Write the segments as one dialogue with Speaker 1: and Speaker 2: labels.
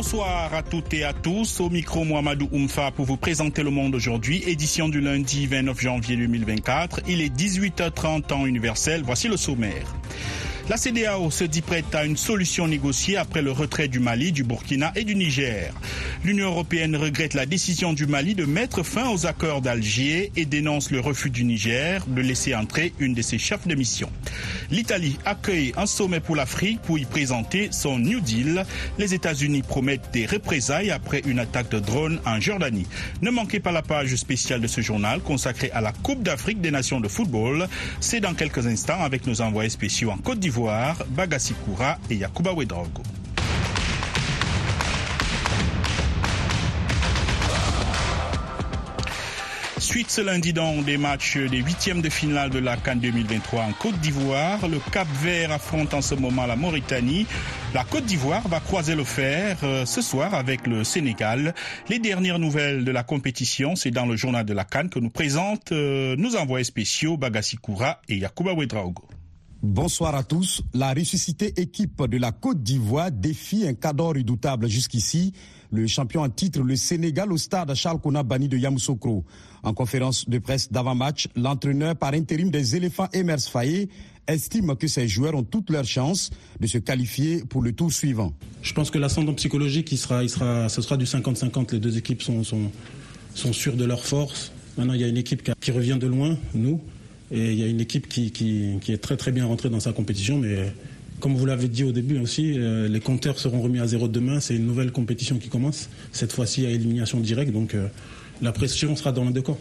Speaker 1: Bonsoir à toutes et à tous. Au micro, Mohamedou Oumfa pour vous présenter le monde aujourd'hui. Édition du lundi 29 janvier 2024. Il est 18h30 temps universel. Voici le sommaire. La CDAO se dit prête à une solution négociée après le retrait du Mali, du Burkina et du Niger. L'Union européenne regrette la décision du Mali de mettre fin aux accords d'Alger et dénonce le refus du Niger de laisser entrer une de ses chefs de mission. L'Italie accueille un sommet pour l'Afrique pour y présenter son New Deal. Les États-Unis promettent des représailles après une attaque de drone en Jordanie. Ne manquez pas la page spéciale de ce journal consacrée à la Coupe d'Afrique des Nations de football. C'est dans quelques instants avec nos envoyés spéciaux en Côte d'Ivoire Bagassi Koura et Yakuba Wedrogo. Suite ce lundi dans des matchs des huitièmes de finale de la Cannes 2023 en Côte d'Ivoire. Le Cap Vert affronte en ce moment la Mauritanie. La Côte d'Ivoire va croiser le fer ce soir avec le Sénégal. Les dernières nouvelles de la compétition, c'est dans le journal de la Cannes que nous présentent nos envoyés spéciaux Bagassi Koura et Yakuba Wedraogo.
Speaker 2: Bonsoir à tous. La ressuscitée équipe de la Côte d'Ivoire défie un cadre redoutable jusqu'ici, le champion en titre, le Sénégal, au stade Charles Bani de Yamoussoukro. En conférence de presse d'avant-match, l'entraîneur par intérim des éléphants, Emers Faye, estime que ces joueurs ont toutes leurs chances de se qualifier pour le tour suivant.
Speaker 3: Je pense que l'ascendant psychologique, sera, ce sera du 50-50. Les deux équipes sont, sûres de leur force. Maintenant, il y a une équipe qui revient de loin, nous. Et il y a une équipe qui, qui, qui, est très très bien rentrée dans sa compétition, mais comme vous l'avez dit au début aussi, euh, les compteurs seront remis à zéro demain. C'est une nouvelle compétition qui commence, cette fois-ci à élimination directe, donc euh, la pression sera dans les deux camps.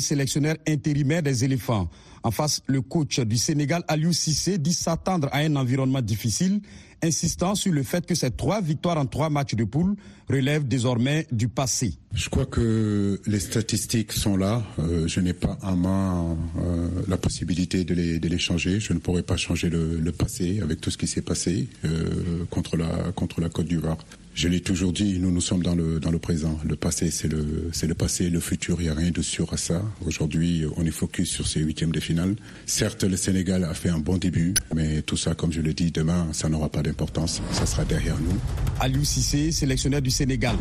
Speaker 2: Sélectionneur intérimaire des éléphants. En face, le coach du Sénégal, Aliou Cissé, dit s'attendre à un environnement difficile, insistant sur le fait que ces trois victoires en trois matchs de poule relèvent désormais du passé.
Speaker 4: Je crois que les statistiques sont là. Euh, je n'ai pas en main euh, la possibilité de les, changer. Je ne pourrais pas changer le, passé avec tout ce qui s'est passé euh, contre la contre la Côte d'Ivoire. Je l'ai toujours dit, nous nous sommes dans le dans le présent. Le passé, c'est le le passé, le futur. Il n'y a rien de sûr à ça. Aujourd'hui, on est focus sur ces huitièmes de Certes, le Sénégal a fait un bon début, mais tout ça, comme je le dis, demain, ça n'aura pas d'importance. Ça sera derrière nous.
Speaker 2: Aliou Cissé, sélectionneur du Sénégal.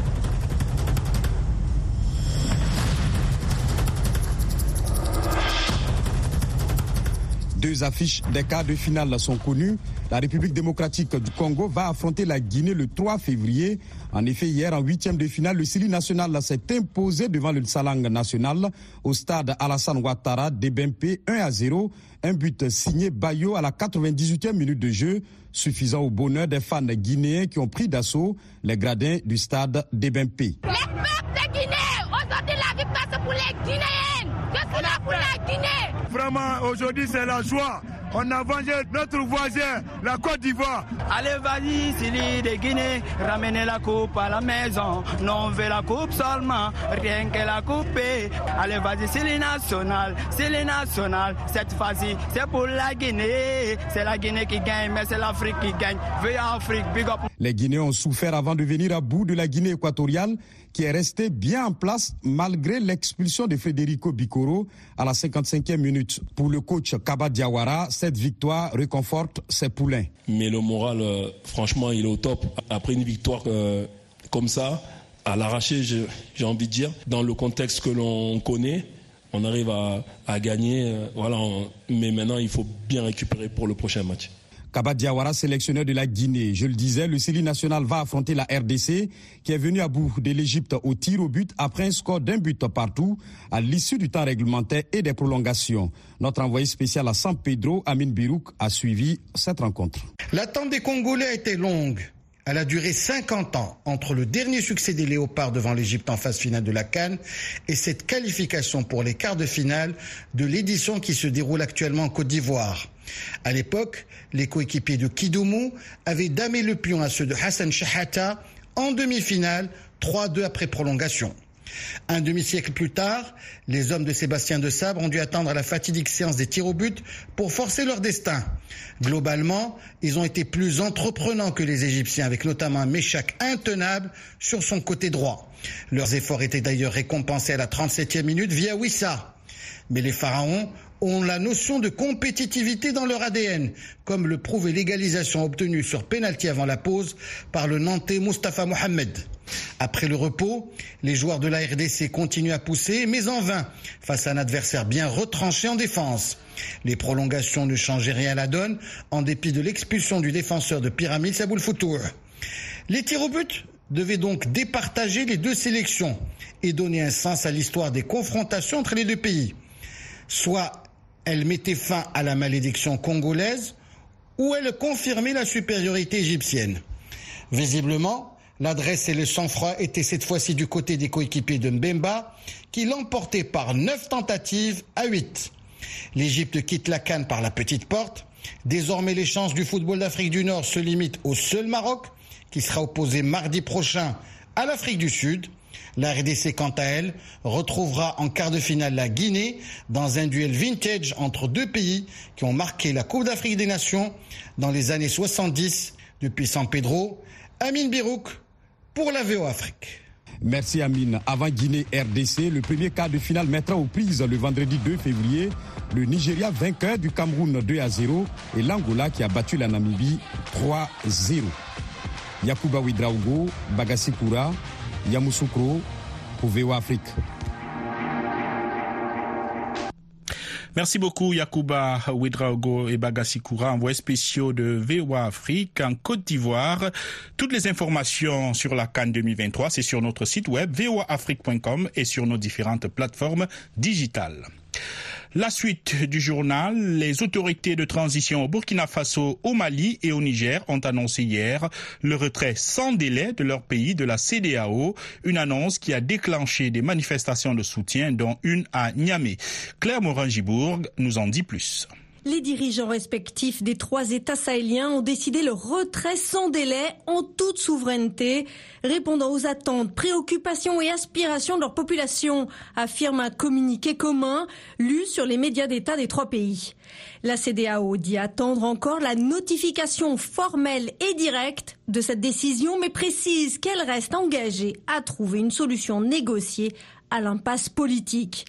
Speaker 2: Deux affiches des quarts de finale sont connues. La République démocratique du Congo va affronter la Guinée le 3 février. En effet, hier, en huitième de finale, le Sili national s'est imposé devant le Salang national au stade Alassane Ouattara d'Ebempe 1 à 0. Un but signé Bayo à la 98e minute de jeu, suffisant au bonheur des fans guinéens qui ont pris d'assaut les gradins du stade d'Ebempe.
Speaker 5: Les peuples de victoire c'est pour les Guinéens, c'est là pour la Guinée.
Speaker 6: Vraiment, aujourd'hui c'est la joie. On a vengé notre voisin, la Côte d'Ivoire.
Speaker 7: Allez, vas-y, Sili de Guinée, ramenez la coupe à la maison. Non, on veut la coupe seulement, rien que la coupe. Allez, vas-y, Sili national, Sili national. Cette fois-ci, c'est pour la Guinée. C'est la Guinée qui gagne, mais c'est l'Afrique qui gagne. Veuillez Afrique, big up.
Speaker 2: Les Guinéens ont souffert avant de venir à bout de la Guinée équatoriale, qui est restée bien en place malgré l'expulsion de Federico Bicoro à la 55e minute. Pour le coach Kaba Diawara, cette victoire réconforte ses poulains.
Speaker 8: Mais le moral, euh, franchement, il est au top. Après une victoire euh, comme ça, à l'arraché, j'ai envie de dire, dans le contexte que l'on connaît, on arrive à, gagner. Euh, voilà, mais maintenant, il faut bien récupérer pour le prochain match.
Speaker 2: Kaba Diawara, sélectionneur de la Guinée. Je le disais, le Sili national va affronter la RDC qui est venue à bout de l'Égypte au tir au but après un score d'un but partout à l'issue du temps réglementaire et des prolongations. Notre envoyé spécial à San Pedro, Amin Birouk, a suivi cette rencontre.
Speaker 9: L'attente des Congolais a été longue. Elle a duré 50 ans entre le dernier succès des Léopards devant l'Égypte en phase finale de la Cannes et cette qualification pour les quarts de finale de l'édition qui se déroule actuellement en Côte d'Ivoire. À l'époque, les coéquipiers de Kidoumou avaient damé le pion à ceux de Hassan Shahata en demi-finale, 3-2 après prolongation. Un demi-siècle plus tard, les hommes de Sébastien de Sabre ont dû attendre la fatidique séance des tirs au but pour forcer leur destin. Globalement, ils ont été plus entreprenants que les Égyptiens, avec notamment un Méchac intenable sur son côté droit. Leurs efforts étaient d'ailleurs récompensés à la 37e minute via Wissa. Mais les Pharaons ont la notion de compétitivité dans leur ADN, comme le prouve l'égalisation obtenue sur pénalty avant la pause par le Nantais Mustafa Mohamed. Après le repos, les joueurs de la RDC continuent à pousser, mais en vain, face à un adversaire bien retranché en défense. Les prolongations ne changeaient rien à la donne, en dépit de l'expulsion du défenseur de Pyramide Saboul Foutour. Les tirs au but devaient donc départager les deux sélections et donner un sens à l'histoire des confrontations entre les deux pays. Soit elle mettait fin à la malédiction congolaise, ou elle confirmait la supériorité égyptienne. Visiblement, l'adresse et le sang-froid étaient cette fois-ci du côté des coéquipiers de Mbemba, qui l'emportaient par neuf tentatives à huit. L'Égypte quitte la Cannes par la petite porte. Désormais, les chances du football d'Afrique du Nord se limitent au seul Maroc, qui sera opposé mardi prochain à l'Afrique du Sud. La RDC, quant à elle, retrouvera en quart de finale la Guinée dans un duel vintage entre deux pays qui ont marqué la Coupe d'Afrique des Nations dans les années 70 depuis San Pedro. Amine Birouk pour la VO Afrique.
Speaker 2: Merci Amine. Avant Guinée-RDC, le premier quart de finale mettra aux prises le vendredi 2 février le Nigeria vainqueur du Cameroun 2 à 0 et l'Angola qui a battu la Namibie 3 0. Yakuba Widraugo, Bagassi Koura, Yamoussoukro pour VO Afrique.
Speaker 1: Merci beaucoup Yakuba Ouedraogo et Bagassi Koura, envoyés spéciaux de VOA Afrique en Côte d'Ivoire. Toutes les informations sur la Cannes 2023, c'est sur notre site web voaafrique.com et sur nos différentes plateformes digitales. La suite du journal, les autorités de transition au Burkina Faso, au Mali et au Niger ont annoncé hier le retrait sans délai de leur pays de la CDAO, une annonce qui a déclenché des manifestations de soutien dont une à Niamey. Claire Morin-Gibourg nous en dit plus.
Speaker 10: Les dirigeants respectifs des trois États sahéliens ont décidé le retrait sans délai en toute souveraineté, répondant aux attentes, préoccupations et aspirations de leur population, affirme un communiqué commun lu sur les médias d'État des trois pays. La CDAO dit attendre encore la notification formelle et directe de cette décision, mais précise qu'elle reste engagée à trouver une solution négociée à l'impasse politique.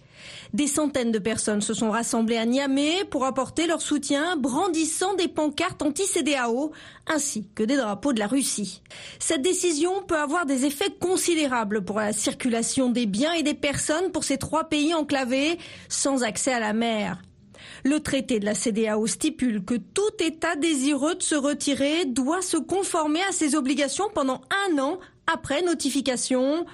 Speaker 10: Des centaines de personnes se sont rassemblées à Niamey pour apporter leur soutien, brandissant des pancartes anti-CDAO ainsi que des drapeaux de la Russie. Cette décision peut avoir des effets considérables pour la circulation des biens et des personnes pour ces trois pays enclavés sans accès à la mer. Le traité de la CDAO stipule que tout État désireux de se retirer doit se conformer à ses obligations pendant un an après notification.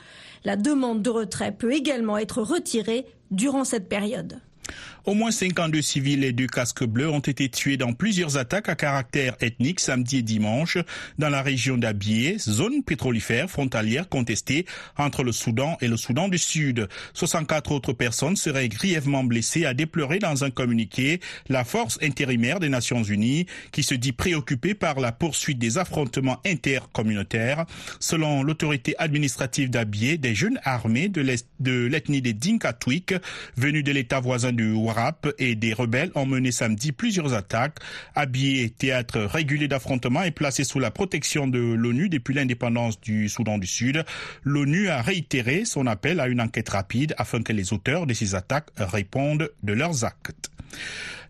Speaker 10: La demande de retrait peut également être retirée durant cette période.
Speaker 1: Au moins 52 civils et deux casques bleus ont été tués dans plusieurs attaques à caractère ethnique samedi et dimanche dans la région d'Abié, zone pétrolifère frontalière contestée entre le Soudan et le Soudan du Sud. 64 autres personnes seraient grièvement blessées, a déploré dans un communiqué la force intérimaire des Nations Unies qui se dit préoccupée par la poursuite des affrontements intercommunautaires. Selon l'autorité administrative d'Abié, des jeunes armés de l'ethnie des Dinkatwik venus de l'état voisin du et des rebelles ont mené samedi plusieurs attaques. Habillé théâtre régulier d'affrontements et placé sous la protection de l'ONU depuis l'indépendance du Soudan du Sud, l'ONU a réitéré son appel à une enquête rapide afin que les auteurs de ces attaques répondent de leurs actes.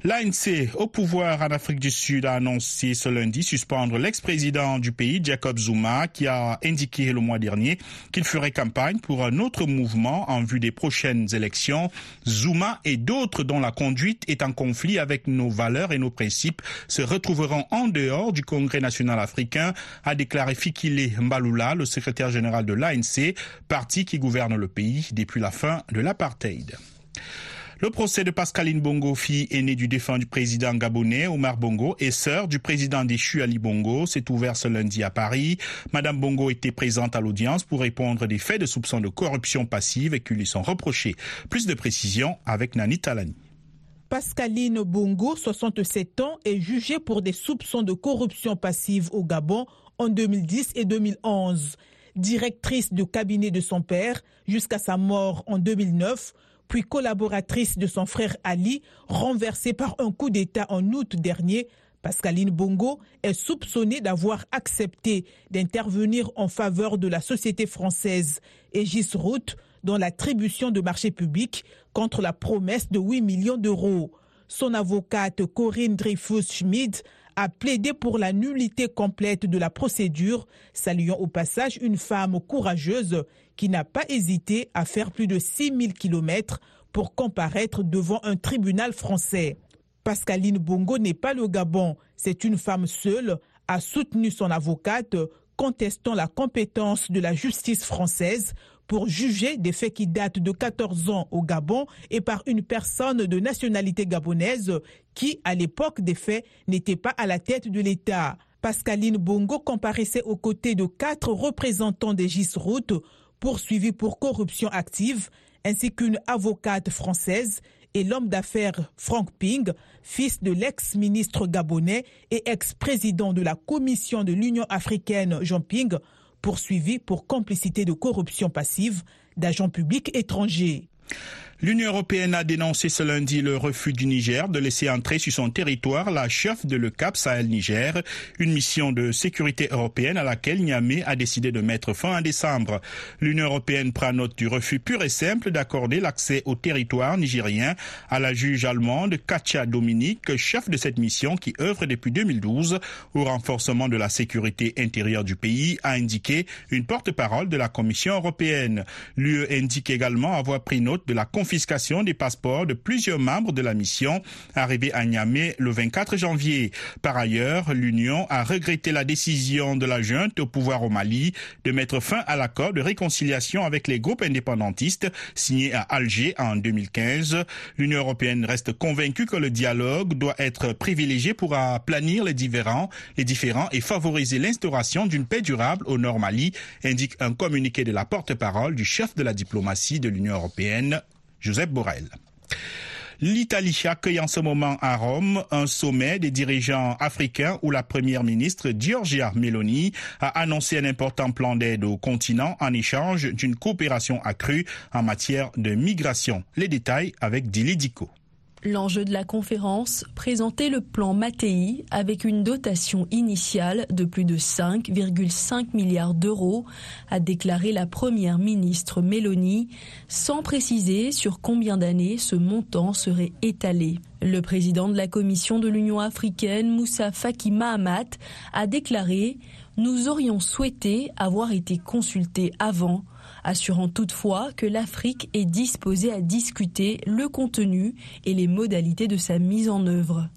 Speaker 1: L'ANC, au pouvoir en Afrique du Sud, a annoncé ce lundi suspendre l'ex-président du pays, Jacob Zuma, qui a indiqué le mois dernier qu'il ferait campagne pour un autre mouvement en vue des prochaines élections. Zuma et d'autres dont la conduite est en conflit avec nos valeurs et nos principes se retrouveront en dehors du Congrès national africain, a déclaré Fikile Mbalula, le secrétaire général de l'ANC, parti qui gouverne le pays depuis la fin de l'apartheid. Le procès de Pascaline Bongo, fille aînée du défunt du président gabonais Omar Bongo et sœur du président déchu Ali Bongo, s'est ouvert ce lundi à Paris. Madame Bongo était présente à l'audience pour répondre des faits de soupçons de corruption passive et qui lui sont reprochés. Plus de précisions avec Nani Talani.
Speaker 11: Pascaline Bongo, 67 ans, est jugée pour des soupçons de corruption passive au Gabon en 2010 et 2011. Directrice de cabinet de son père jusqu'à sa mort en 2009, puis collaboratrice de son frère Ali, renversée par un coup d'État en août dernier, Pascaline Bongo est soupçonnée d'avoir accepté d'intervenir en faveur de la société française Aegis Route dans l'attribution de marchés publics contre la promesse de 8 millions d'euros. son avocate Corinne Dreyfus-Schmid a plaidé pour la nullité complète de la procédure, saluant au passage une femme courageuse qui n'a pas hésité à faire plus de 6000 km pour comparaître devant un tribunal français. Pascaline Bongo n'est pas le Gabon, c'est une femme seule, a soutenu son avocate, contestant la compétence de la justice française pour juger des faits qui datent de 14 ans au Gabon et par une personne de nationalité gabonaise qui, à l'époque des faits, n'était pas à la tête de l'État. Pascaline Bongo comparaissait aux côtés de quatre représentants des GIS-Routes poursuivis pour corruption active, ainsi qu'une avocate française et l'homme d'affaires Frank Ping, fils de l'ex-ministre gabonais et ex-président de la Commission de l'Union africaine Jean Ping, poursuivi pour complicité de corruption passive d'agents publics étrangers.
Speaker 1: L'Union européenne a dénoncé ce lundi le refus du Niger de laisser entrer sur son territoire la chef de le Cap Sahel Niger, une mission de sécurité européenne à laquelle Niamey a décidé de mettre fin en décembre. L'Union européenne prend note du refus pur et simple d'accorder l'accès au territoire nigérien à la juge allemande Katia Dominique, chef de cette mission qui œuvre depuis 2012 au renforcement de la sécurité intérieure du pays, a indiqué une porte-parole de la Commission européenne. L'UE indique également avoir pris note de la confirmation confiscation des passeports de plusieurs membres de la mission arrivés à Niamey le 24 janvier. Par ailleurs, l'Union a regretté la décision de la junte au pouvoir au Mali de mettre fin à l'accord de réconciliation avec les groupes indépendantistes signé à Alger en 2015. L'Union européenne reste convaincue que le dialogue doit être privilégié pour aplanir les différends, les différents et favoriser l'instauration d'une paix durable au Nord Mali, indique un communiqué de la porte-parole du chef de la diplomatie de l'Union européenne, Joseph Borrell. L'Italie accueille en ce moment à Rome un sommet des dirigeants africains où la première ministre Giorgia Meloni a annoncé un important plan d'aide au continent en échange d'une coopération accrue en matière de migration. Les détails avec Dili Dico.
Speaker 12: L'enjeu de la conférence, présenter le plan Mattei avec une dotation initiale de plus de 5,5 milliards d'euros, a déclaré la première ministre Meloni, sans préciser sur combien d'années ce montant serait étalé. Le président de la Commission de l'Union africaine, Moussa Faki Mahamat, a déclaré Nous aurions souhaité avoir été consultés avant assurant toutefois que l'Afrique est disposée à discuter le contenu et les modalités de sa mise en œuvre.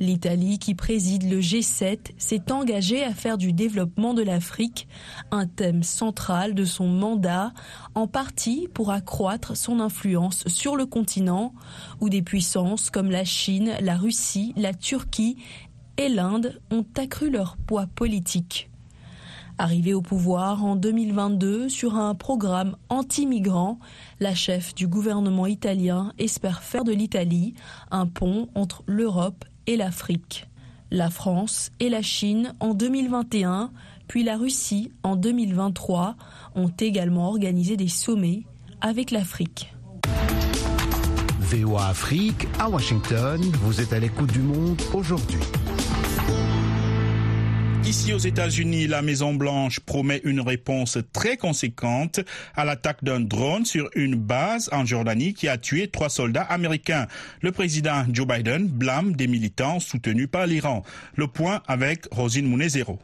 Speaker 12: L'Italie, qui préside le G7, s'est engagée à faire du développement de l'Afrique un thème central de son mandat, en partie pour accroître son influence sur le continent, où des puissances comme la Chine, la Russie, la Turquie et l'Inde ont accru leur poids politique. Arrivée au pouvoir en 2022 sur un programme anti-migrant, la chef du gouvernement italien espère faire de l'Italie un pont entre l'Europe et l'Afrique. La France et la Chine en 2021, puis la Russie en 2023 ont également organisé des sommets avec l'Afrique.
Speaker 13: VOA Afrique à Washington, vous êtes à l'écoute du monde aujourd'hui.
Speaker 1: Ici aux États-Unis, la Maison-Blanche promet une réponse très conséquente à l'attaque d'un drone sur une base en Jordanie qui a tué trois soldats américains. Le président Joe Biden blâme des militants soutenus par l'Iran. Le point avec Rosine Mounezero.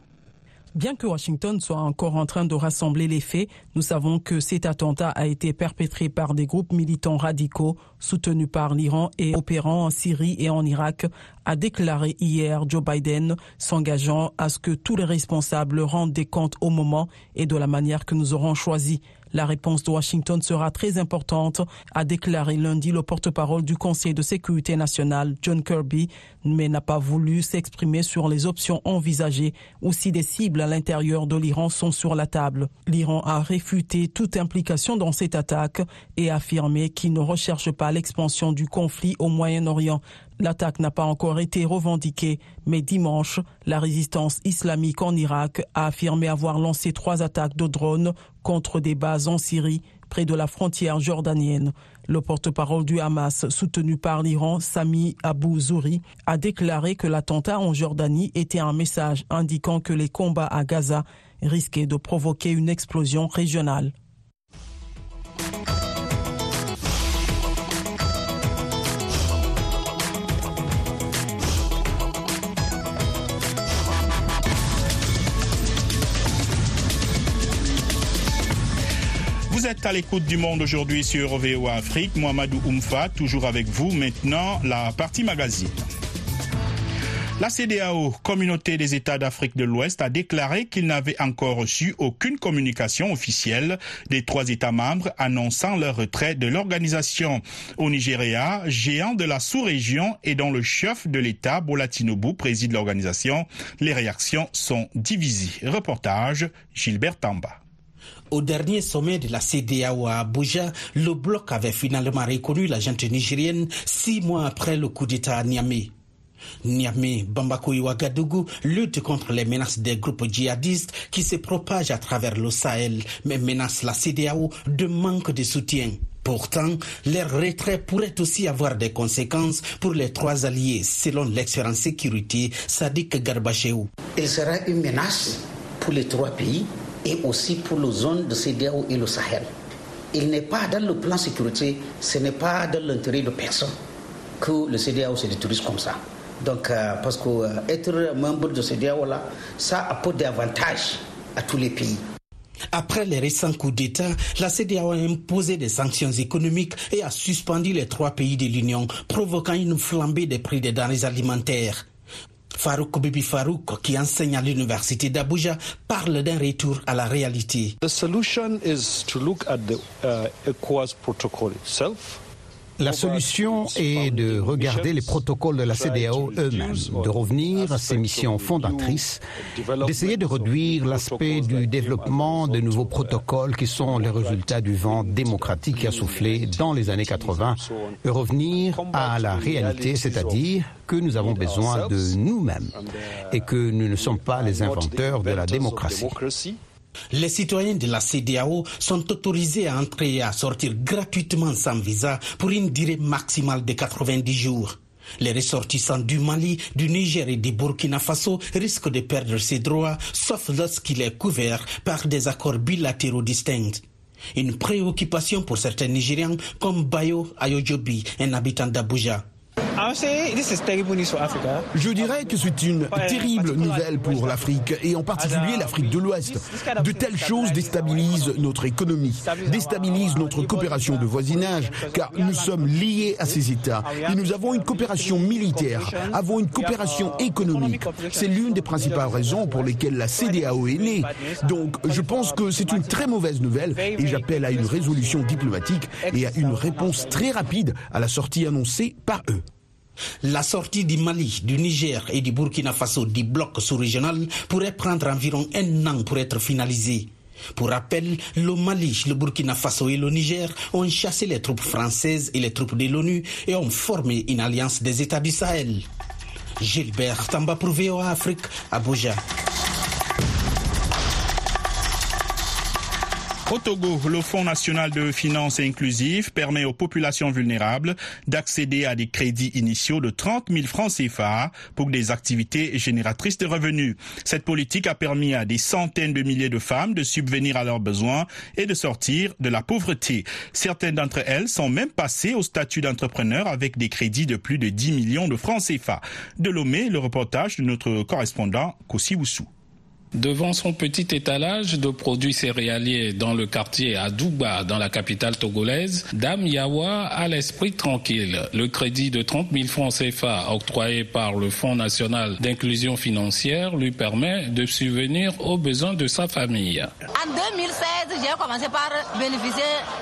Speaker 14: Bien que Washington soit encore en train de rassembler les faits, nous savons que cet attentat a été perpétré par des groupes militants radicaux soutenus par l'Iran et opérant en Syrie et en Irak, a déclaré hier Joe Biden, s'engageant à ce que tous les responsables rendent des comptes au moment et de la manière que nous aurons choisi. La réponse de Washington sera très importante, a déclaré lundi le porte-parole du Conseil de sécurité nationale, John Kirby, mais n'a pas voulu s'exprimer sur les options envisagées ou si des cibles à l'intérieur de l'Iran sont sur la table. L'Iran a réfuté toute implication dans cette attaque et affirmé qu'il ne recherche pas l'expansion du conflit au Moyen-Orient. L'attaque n'a pas encore été revendiquée, mais dimanche, la résistance islamique en Irak a affirmé avoir lancé trois attaques de drones contre des bases en Syrie, près de la frontière jordanienne. Le porte-parole du Hamas, soutenu par l'Iran, Sami Abu Zouri, a déclaré que l'attentat en Jordanie était un message indiquant que les combats à Gaza risquaient de provoquer une explosion régionale.
Speaker 1: Êtes à l'écoute du monde aujourd'hui sur VOA Afrique. Mohamedou Oumfa, toujours avec vous. Maintenant, la partie magazine. La CDAO, Communauté des États d'Afrique de l'Ouest, a déclaré qu'il n'avait encore reçu aucune communication officielle des trois États membres annonçant leur retrait de l'organisation. Au Nigeria, géant de la sous-région et dont le chef de l'État, Bola Tinubu, préside l'organisation, les réactions sont divisées. Reportage, Gilbert Tamba.
Speaker 15: Au dernier sommet de la CDAO à Abuja, le bloc avait finalement reconnu la gente nigérienne six mois après le coup d'État à Niamey. Niamey, Bamako et Ouagadougou luttent contre les menaces des groupes djihadistes qui se propagent à travers le Sahel, mais menacent la CDAO de manque de soutien. Pourtant, leur retrait pourrait aussi avoir des conséquences pour les trois alliés, selon l'expert en sécurité Sadiq Garbacheou.
Speaker 16: Il sera une menace pour les trois pays et aussi pour la zone de CDAO et le Sahel. Il n'est pas dans le plan sécurité, ce n'est pas dans l'intérêt de personne que le CDAO se détruise comme ça. Donc, euh, parce qu'être euh, membre de ce dialogue-là, ça apporte des avantages à tous les pays.
Speaker 15: Après les récents coups d'État, la CDAO a imposé des sanctions économiques et a suspendu les trois pays de l'Union, provoquant une flambée des prix des denrées alimentaires. Farouk Bibi Farouk, qui enseigne à l'université d'Abuja, parle d'un retour à la réalité.
Speaker 17: The solution is to look at the uh, ECOWAS protocol itself.
Speaker 13: La solution est de regarder les protocoles de la CDAO eux-mêmes, de revenir à ses missions fondatrices, d'essayer de réduire l'aspect du développement de nouveaux protocoles qui sont les résultats du vent démocratique qui a soufflé dans les années 80 et revenir à la réalité, c'est-à-dire que nous avons besoin de nous-mêmes et que nous ne sommes pas les inventeurs de la démocratie.
Speaker 15: Les citoyens de la CDAO sont autorisés à entrer et à sortir gratuitement sans visa pour une durée maximale de 90 jours. Les ressortissants du Mali, du Niger et du Burkina Faso risquent de perdre ces droits, sauf lorsqu'il est couvert par des accords bilatéraux distincts. Une préoccupation pour certains Nigérians comme Bayo Ayojobi, un habitant d'Abuja.
Speaker 18: Je dirais que c'est une terrible nouvelle pour l'Afrique. et en particulier l'Afrique de l'Ouest. De telles choses déstabilisent notre économie, déstabilisent notre coopération de voisinage car nous sommes liés à ces États et nous avons une coopération militaire, avons une coopération économique. C'est l'une des principales raisons pour lesquelles la CDAO est née. Donc je pense que c'est une très mauvaise nouvelle et j'appelle à une résolution diplomatique et à une réponse très rapide à la sortie annoncée par eux.
Speaker 15: La sortie du Mali, du Niger et du Burkina Faso du bloc sous-régional pourrait prendre environ un an pour être finalisée. Pour rappel, le Mali, le Burkina Faso et le Niger ont chassé les troupes françaises et les troupes de l'ONU et ont formé une alliance des États du Sahel. Gilbert Tamba pour VOA Afrique, Abuja.
Speaker 1: Au Togo, le Fonds national de finances inclusives permet aux populations vulnérables d'accéder à des crédits initiaux de 30 000 francs CFA pour des activités génératrices de revenus. Cette politique a permis à des centaines de milliers de femmes de subvenir à leurs besoins et de sortir de la pauvreté. Certaines d'entre elles sont même passées au statut d'entrepreneur avec des crédits de plus de 10 millions de francs CFA. De Lomé, le reportage de notre correspondant Kossi Woussou.
Speaker 19: Devant son petit étalage de produits céréaliers dans le quartier à Douba, dans la capitale togolaise, Dame Yawa a l'esprit tranquille. Le crédit de 30 000 francs CFA octroyé par le Fonds national d'inclusion financière lui permet de subvenir aux besoins de sa famille.
Speaker 20: En 2016, j'ai commencé par bénéficier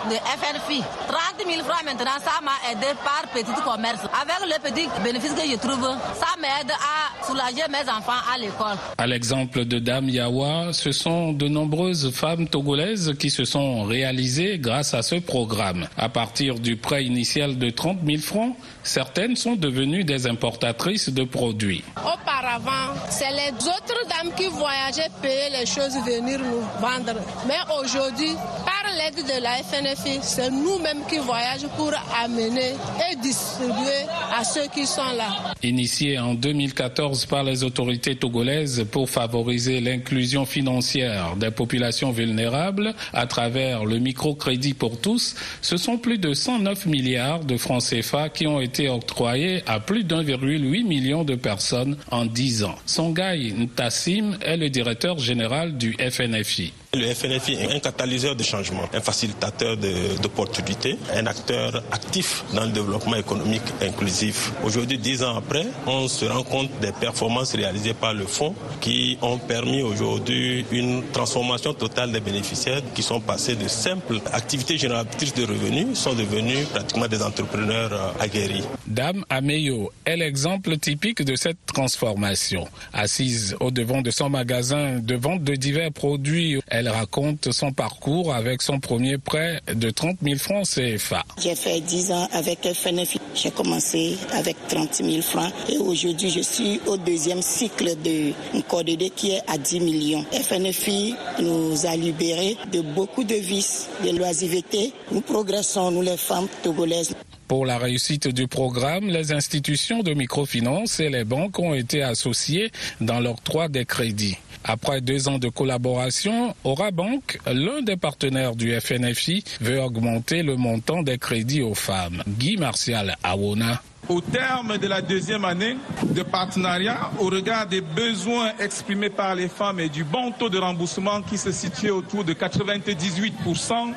Speaker 20: de FNFI. 30 000 francs maintenant, ça m'a aidé par petit commerce. Avec le petit bénéfice que je trouve, ça m'aide à soulager mes enfants à l'école.
Speaker 19: À l'exemple de Dame Yawa, ce sont de nombreuses femmes togolaises qui se sont réalisées grâce à ce programme. À partir du prêt initial de 30 000 francs, certaines sont devenues des importatrices de produits.
Speaker 21: Auparavant, c'est les autres dames qui voyageaient payer les choses, venir nous vendre. Mais aujourd'hui, par l'aide de la FNFI, c'est nous-mêmes qui voyageons pour amener et distribuer à ceux qui sont là.
Speaker 19: Initié en 2014 par les autorités togolaises pour favoriser l'inclusion financière des populations vulnérables à travers le microcrédit pour tous, ce sont plus de 109 milliards de francs CFA qui ont été octroyés à plus d'1,8 million de personnes en 10 ans. Songai Ntassim est le directeur général du FNFI.
Speaker 22: Le FNFI est un catalyseur de changement, un facilitateur d'opportunités, un acteur actif dans le développement économique inclusif. Aujourd'hui, dix ans après, on se rend compte des performances réalisées par le fonds qui ont permis aujourd'hui une transformation totale des bénéficiaires qui sont passés de simples activités génératrices de revenus, sont devenus pratiquement des entrepreneurs euh, aguerris.
Speaker 19: Dame Ameyo est l'exemple typique de cette transformation. Assise au devant de son magasin de vente de divers produits, elle raconte son parcours avec son premier prêt de 30 000 francs CFA.
Speaker 23: J'ai fait 10 ans avec FNFI. J'ai commencé avec 30 000 francs et aujourd'hui je suis au deuxième cycle de CODD qui est à 10 millions. FNFI nous a libérés de beaucoup de vices, de l'oisiveté. Nous progressons, nous les femmes togolaises.
Speaker 19: Pour la réussite du programme, les institutions de microfinance et les banques ont été associées dans l'octroi des crédits. Après deux ans de collaboration, Bank, l'un des partenaires du FNFI, veut augmenter le montant des crédits aux femmes. Guy Martial Awona.
Speaker 24: Au terme de la deuxième année de partenariat, au regard des besoins exprimés par les femmes et du bon taux de remboursement qui se situe autour de 98%,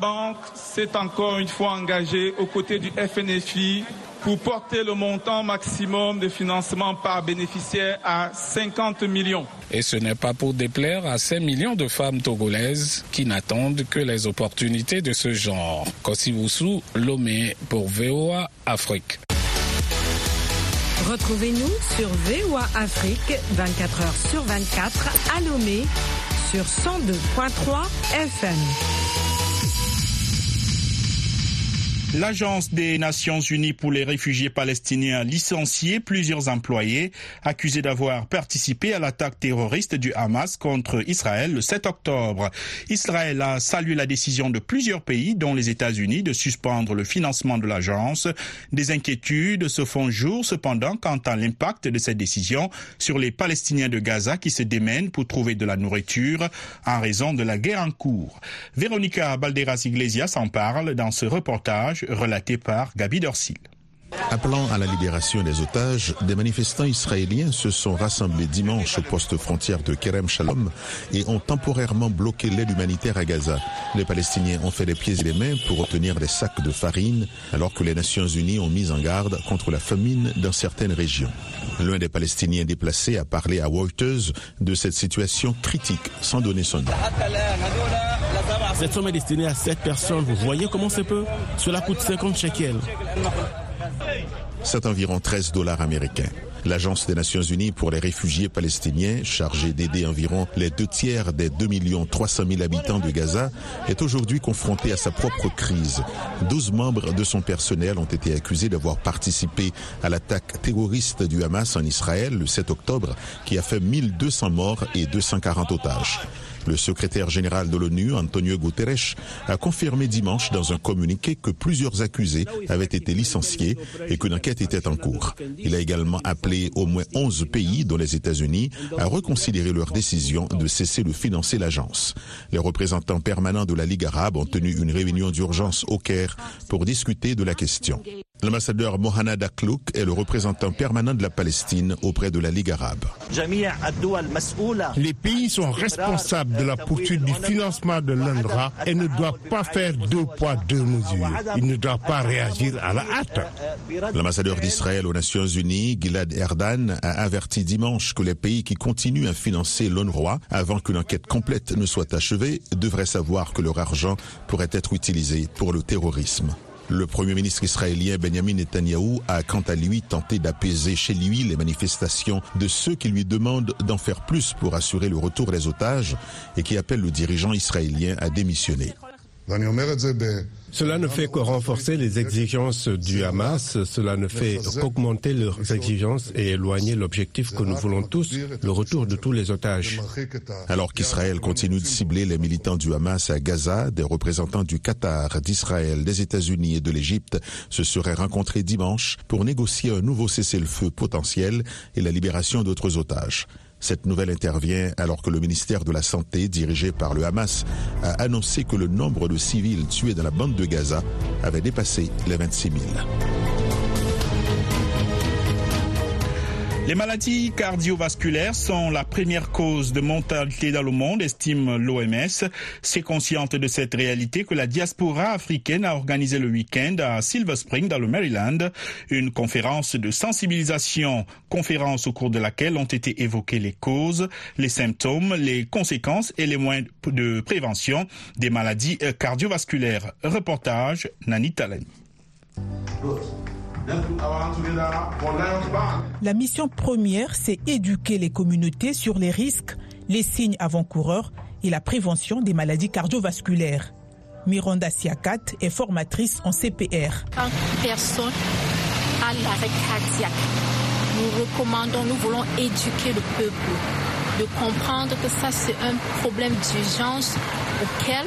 Speaker 24: Bank s'est encore une fois engagé aux côtés du FNFI pour porter le montant maximum de financement par bénéficiaire à 50 millions.
Speaker 19: Et ce n'est pas pour déplaire à 5 millions de femmes togolaises qui n'attendent que les opportunités de ce genre. Kosibusu, Lomé pour VOA Afrique.
Speaker 10: Retrouvez-nous sur VOA Afrique 24 h sur 24 à Lomé sur 102.3 FM.
Speaker 1: L'Agence des Nations Unies pour les réfugiés palestiniens a licencié plusieurs employés accusés d'avoir participé à l'attaque terroriste du Hamas contre Israël le 7 octobre. Israël a salué la décision de plusieurs pays, dont les États-Unis, de suspendre le financement de l'agence. Des inquiétudes se font jour cependant quant à l'impact de cette décision sur les Palestiniens de Gaza qui se démènent pour trouver de la nourriture en raison de la guerre en cours. Véronica Balderas Iglesias en parle dans ce reportage relaté par Gabi Dorsil.
Speaker 25: Appelant à la libération des otages, des manifestants israéliens se sont rassemblés dimanche au poste frontière de Kerem Shalom et ont temporairement bloqué l'aide humanitaire à Gaza. Les Palestiniens ont fait des pieds et des mains pour obtenir des sacs de farine alors que les Nations Unies ont mis en garde contre la famine dans certaines régions. L'un des Palestiniens déplacés a parlé à Reuters de cette situation critique sans donner son nom.
Speaker 26: Cette somme est destinée à 7 personnes. Vous voyez comment c'est peu? Cela coûte 50 shekels.
Speaker 25: C'est environ 13 dollars américains. L'Agence des Nations Unies pour les réfugiés palestiniens, chargée d'aider environ les deux tiers des 2 300 000 habitants de Gaza, est aujourd'hui confrontée à sa propre crise. 12 membres de son personnel ont été accusés d'avoir participé à l'attaque terroriste du Hamas en Israël le 7 octobre, qui a fait 1200 morts et 240 otages. Le secrétaire général de l'ONU, Antonio Guterres, a confirmé dimanche dans un communiqué que plusieurs accusés avaient été licenciés et qu'une enquête était en cours. Il a également appelé au moins 11 pays, dont les États-Unis, à reconsidérer leur décision de cesser de financer l'agence. Les représentants permanents de la Ligue arabe ont tenu une réunion d'urgence au Caire pour discuter de la question. L'ambassadeur Mohamed Aklouk est le représentant permanent de la Palestine auprès de la Ligue arabe.
Speaker 27: Les pays sont responsables de la poursuite du financement de l'UNRWA et ne doivent pas faire deux poids, deux mesures. Ils ne doivent pas réagir à la hâte.
Speaker 25: L'ambassadeur d'Israël aux Nations Unies, Gilad Erdan, a averti dimanche que les pays qui continuent à financer l'UNRWA avant qu'une enquête complète ne soit achevée devraient savoir que leur argent pourrait être utilisé pour le terrorisme. Le Premier ministre israélien Benjamin Netanyahou a quant à lui tenté d'apaiser chez lui les manifestations de ceux qui lui demandent d'en faire plus pour assurer le retour des otages et qui appellent le dirigeant israélien à démissionner.
Speaker 27: Cela ne fait que renforcer les exigences du Hamas, cela ne fait qu'augmenter leurs exigences et éloigner l'objectif que nous voulons tous, le retour de tous les otages.
Speaker 25: Alors qu'Israël continue de cibler les militants du Hamas à Gaza, des représentants du Qatar, d'Israël, des États-Unis et de l'Égypte se seraient rencontrés dimanche pour négocier un nouveau cessez-le-feu potentiel et la libération d'autres otages. Cette nouvelle intervient alors que le ministère de la Santé, dirigé par le Hamas, a annoncé que le nombre de civils tués dans la bande de Gaza avait dépassé les 26 000.
Speaker 1: Les maladies cardiovasculaires sont la première cause de mortalité dans le monde, estime l'OMS. C'est consciente de cette réalité que la diaspora africaine a organisé le week-end à Silver Spring dans le Maryland une conférence de sensibilisation, conférence au cours de laquelle ont été évoquées les causes, les symptômes, les conséquences et les moyens de prévention des maladies cardiovasculaires. Reportage Nani Talen.
Speaker 11: La mission première, c'est éduquer les communautés sur les risques, les signes avant-coureurs et la prévention des maladies cardiovasculaires. Miranda Siakat est formatrice en CPR.
Speaker 28: Quand personne a l'arrêt cardiaque, nous recommandons, nous voulons éduquer le peuple, de comprendre que ça c'est un problème d'urgence auquel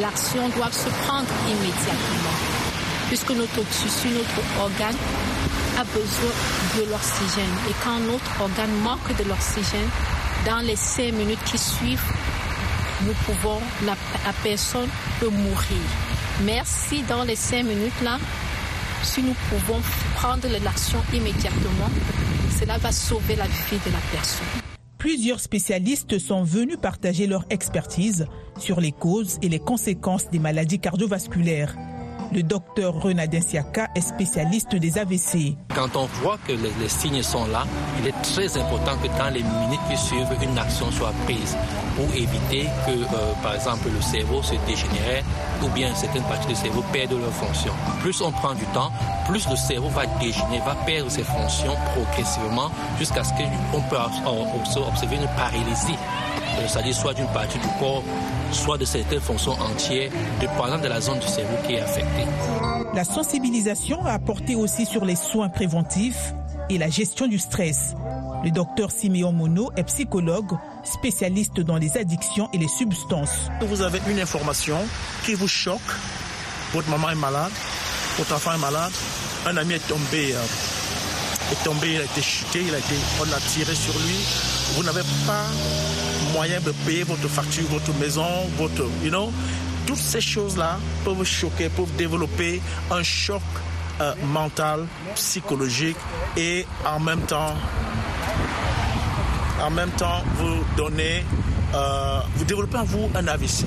Speaker 28: l'action doit se prendre immédiatement. Puisque notre tissu, notre organe a besoin de l'oxygène. Et quand notre organe manque de l'oxygène, dans les cinq minutes qui suivent, nous pouvons, la, personne peut mourir. Merci dans les cinq minutes là, si nous pouvons prendre l'action immédiatement, cela va sauver la vie de la personne.
Speaker 11: Plusieurs spécialistes sont venus partager leur expertise sur les causes et les conséquences des maladies cardiovasculaires. Le docteur Renadin Siaka est spécialiste des AVC.
Speaker 29: Quand on voit que les, signes sont là, il est très important que dans les minutes qui suivent, une action soit prise pour éviter que, euh, par exemple, le cerveau se dégénère ou bien certaines parties du cerveau perdent leur fonction. Plus on prend du temps, plus le cerveau va dégénérer, va perdre ses fonctions progressivement jusqu'à ce qu'on peut observer une paralysie c'est-à-dire soit d'une partie du corps, soit de certaines fonctions entières, dépendant de la zone du cerveau qui est affectée.
Speaker 11: La sensibilisation a apporté aussi sur les soins préventifs et la gestion du stress. Le docteur Siméon Mono est psychologue, spécialiste dans les addictions et les substances.
Speaker 30: Vous avez une information qui vous choque, votre maman est malade, votre enfant est malade, un ami est tombé, euh, est tombé, il a été chuté, il a été, on a tiré sur lui, vous n'avez pas moyen de payer votre facture, votre maison, votre, you know, toutes ces choses-là peuvent choquer, peuvent développer un choc euh, mental, psychologique et en même temps, en même temps, vous donnez, euh, vous développez en vous un AVC.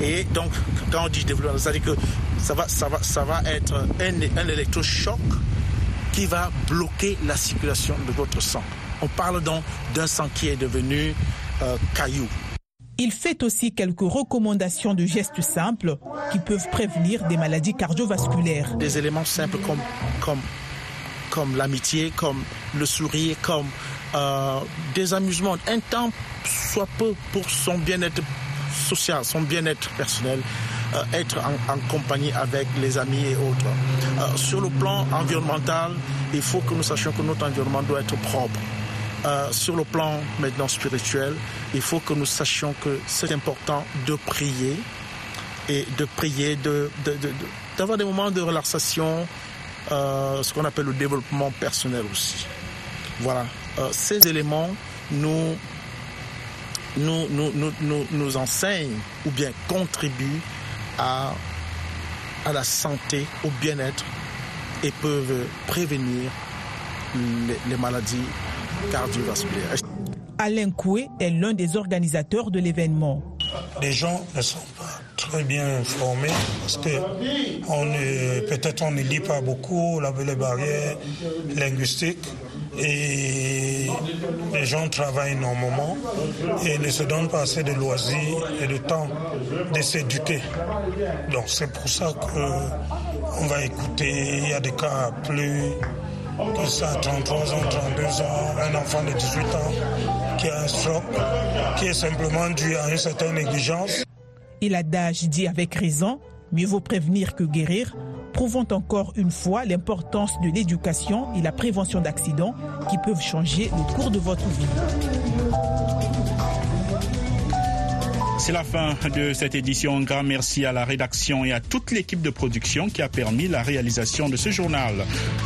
Speaker 30: Et donc, quand on dit développer, c'est-à-dire que ça va, ça va, ça va être un, un électrochoc qui va bloquer la circulation de votre sang. On parle donc d'un sang qui est devenu euh, caillou.
Speaker 11: Il fait aussi quelques recommandations de gestes simples qui peuvent prévenir des maladies cardiovasculaires.
Speaker 30: Des éléments simples comme, comme, comme l'amitié, comme le sourire, comme euh, des amusements. Un temps soit peu pour son bien-être social, son bien-être personnel. Euh, être en, en, compagnie avec les amis et autres. Euh, sur le plan environnemental, il faut que nous sachions que notre environnement doit être propre. Euh, sur le plan maintenant spirituel, il faut que nous sachions que c'est important de prier et de prier, de, d'avoir de, de, des moments de relaxation, euh, ce qu'on appelle le développement personnel aussi. Voilà, euh, ces éléments nous nous, nous, nous, nous, enseignent ou bien contribuent à, à la santé, au bien-être et peuvent prévenir les maladies cardiovasculaires.
Speaker 11: Alain Coué est l'un des organisateurs de l'événement.
Speaker 31: Les gens ne sont pas très bien formés parce que peut-être on ne lit pas beaucoup, on avait les barrières linguistiques et les gens travaillent énormément et ne se donnent pas assez de loisirs et de temps de s'éduquer. Donc c'est pour ça qu'on va écouter, il y a des cas plus que ça, 33 ans, 32 ans, un enfant de 18 ans qui a un stroke, qui est simplement dû à une certaine négligence.
Speaker 11: Et l'adage dit avec raison, mieux vaut prévenir que guérir, prouvant encore une fois l'importance de l'éducation et la prévention d'accidents qui peuvent changer le cours de votre vie.
Speaker 1: C'est la fin de cette édition. Un grand merci à la rédaction et à toute l'équipe de production qui a permis la réalisation de ce journal.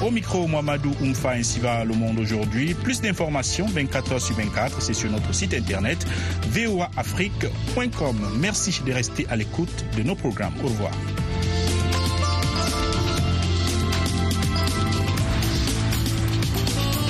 Speaker 1: Au micro, Mohamedou Oumfa, ainsi le monde aujourd'hui. Plus d'informations 24 h sur 24, c'est sur notre site internet voaafrique.com. Merci de rester à l'écoute de nos programmes. Au revoir.